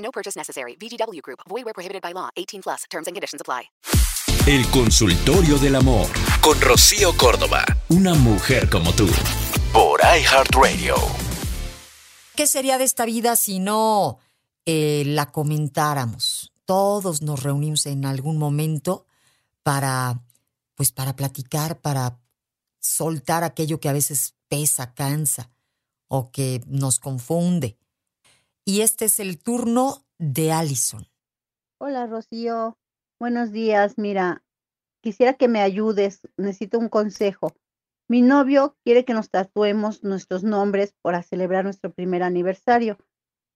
No purchase necessary. VGW Group. Void where prohibited by law. 18 plus. Terms and conditions apply. El consultorio del amor con Rocío Córdoba. Una mujer como tú. Por iHeartRadio. ¿Qué sería de esta vida si no eh, la comentáramos? Todos nos reunimos en algún momento para, pues, para platicar, para soltar aquello que a veces pesa, cansa o que nos confunde. Y este es el turno de Allison. Hola Rocío, buenos días. Mira, quisiera que me ayudes, necesito un consejo. Mi novio quiere que nos tatuemos nuestros nombres para celebrar nuestro primer aniversario,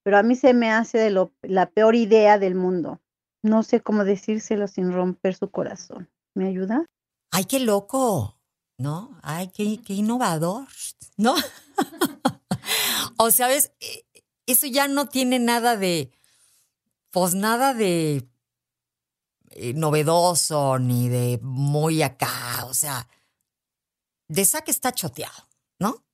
pero a mí se me hace de lo, la peor idea del mundo. No sé cómo decírselo sin romper su corazón. ¿Me ayuda? ¡Ay, qué loco! ¿No? ¡Ay, qué, qué innovador! ¿No? o sea, ¿ves? Eso ya no tiene nada de, pues nada de eh, novedoso ni de muy acá, o sea, de esa que está choteado, ¿no?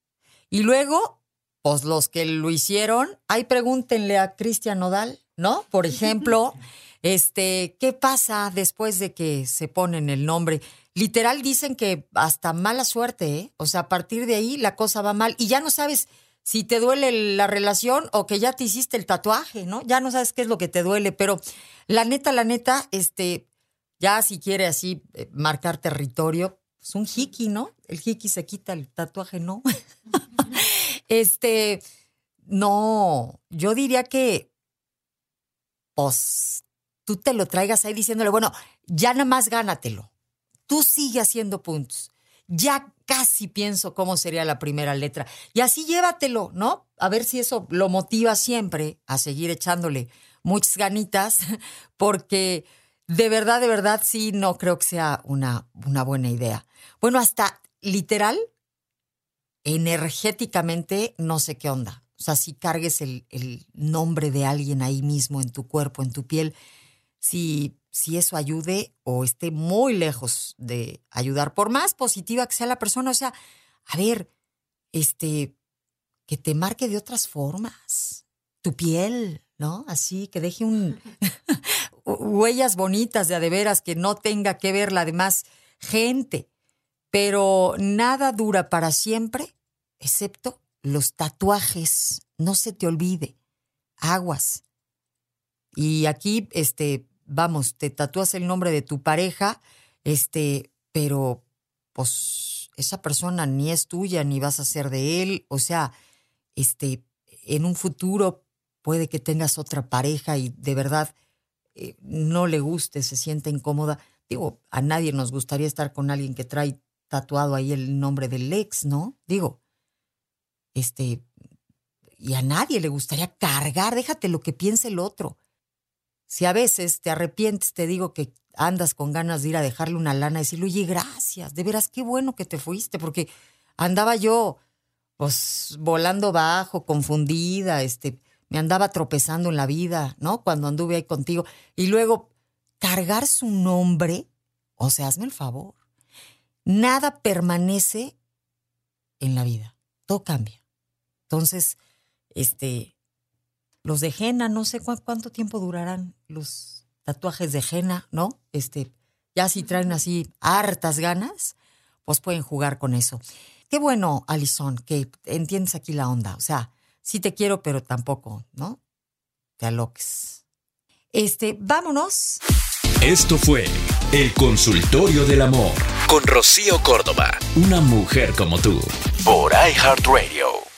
Y luego, pues los que lo hicieron, ahí pregúntenle a Cristian Nodal, ¿no? Por ejemplo, este, ¿qué pasa después de que se ponen el nombre? Literal dicen que hasta mala suerte, ¿eh? O sea, a partir de ahí la cosa va mal y ya no sabes si te duele la relación o que ya te hiciste el tatuaje, ¿no? Ya no sabes qué es lo que te duele, pero la neta, la neta, este, ya si quiere así eh, marcar territorio, pues un hiki, ¿no? El hiki se quita, el tatuaje no. este, no, yo diría que, pues, tú te lo traigas ahí diciéndole, bueno, ya nada más gánatelo. Tú sigue haciendo puntos ya casi pienso cómo sería la primera letra. Y así llévatelo, ¿no? A ver si eso lo motiva siempre a seguir echándole muchas ganitas, porque de verdad, de verdad, sí, no creo que sea una, una buena idea. Bueno, hasta literal, energéticamente, no sé qué onda. O sea, si cargues el, el nombre de alguien ahí mismo en tu cuerpo, en tu piel, si si eso ayude o esté muy lejos de ayudar, por más positiva que sea la persona, o sea, a ver, este, que te marque de otras formas, tu piel, ¿no? Así, que deje un huellas bonitas de a de veras, que no tenga que ver la demás gente, pero nada dura para siempre, excepto los tatuajes, no se te olvide, aguas. Y aquí, este, vamos, te tatúas el nombre de tu pareja, este, pero pues esa persona ni es tuya ni vas a ser de él, o sea, este, en un futuro puede que tengas otra pareja y de verdad eh, no le guste, se siente incómoda. Digo, a nadie nos gustaría estar con alguien que trae tatuado ahí el nombre del ex, ¿no? Digo, este, y a nadie le gustaría cargar, déjate lo que piense el otro. Si a veces te arrepientes, te digo que andas con ganas de ir a dejarle una lana y decirle, oye, gracias, de veras, qué bueno que te fuiste, porque andaba yo, pues, volando bajo, confundida, este, me andaba tropezando en la vida, ¿no? Cuando anduve ahí contigo. Y luego, cargar su nombre, o sea, hazme el favor. Nada permanece en la vida, todo cambia. Entonces, este, los de henna, no sé cuánto tiempo durarán los tatuajes de henna, ¿no? Este, ya si traen así hartas ganas, pues pueden jugar con eso. Qué bueno, Alison, que entiendes aquí la onda. O sea, sí te quiero, pero tampoco, ¿no? Te aloques. Este, vámonos. Esto fue El Consultorio del Amor con Rocío Córdoba. Una mujer como tú. Por iHeartRadio.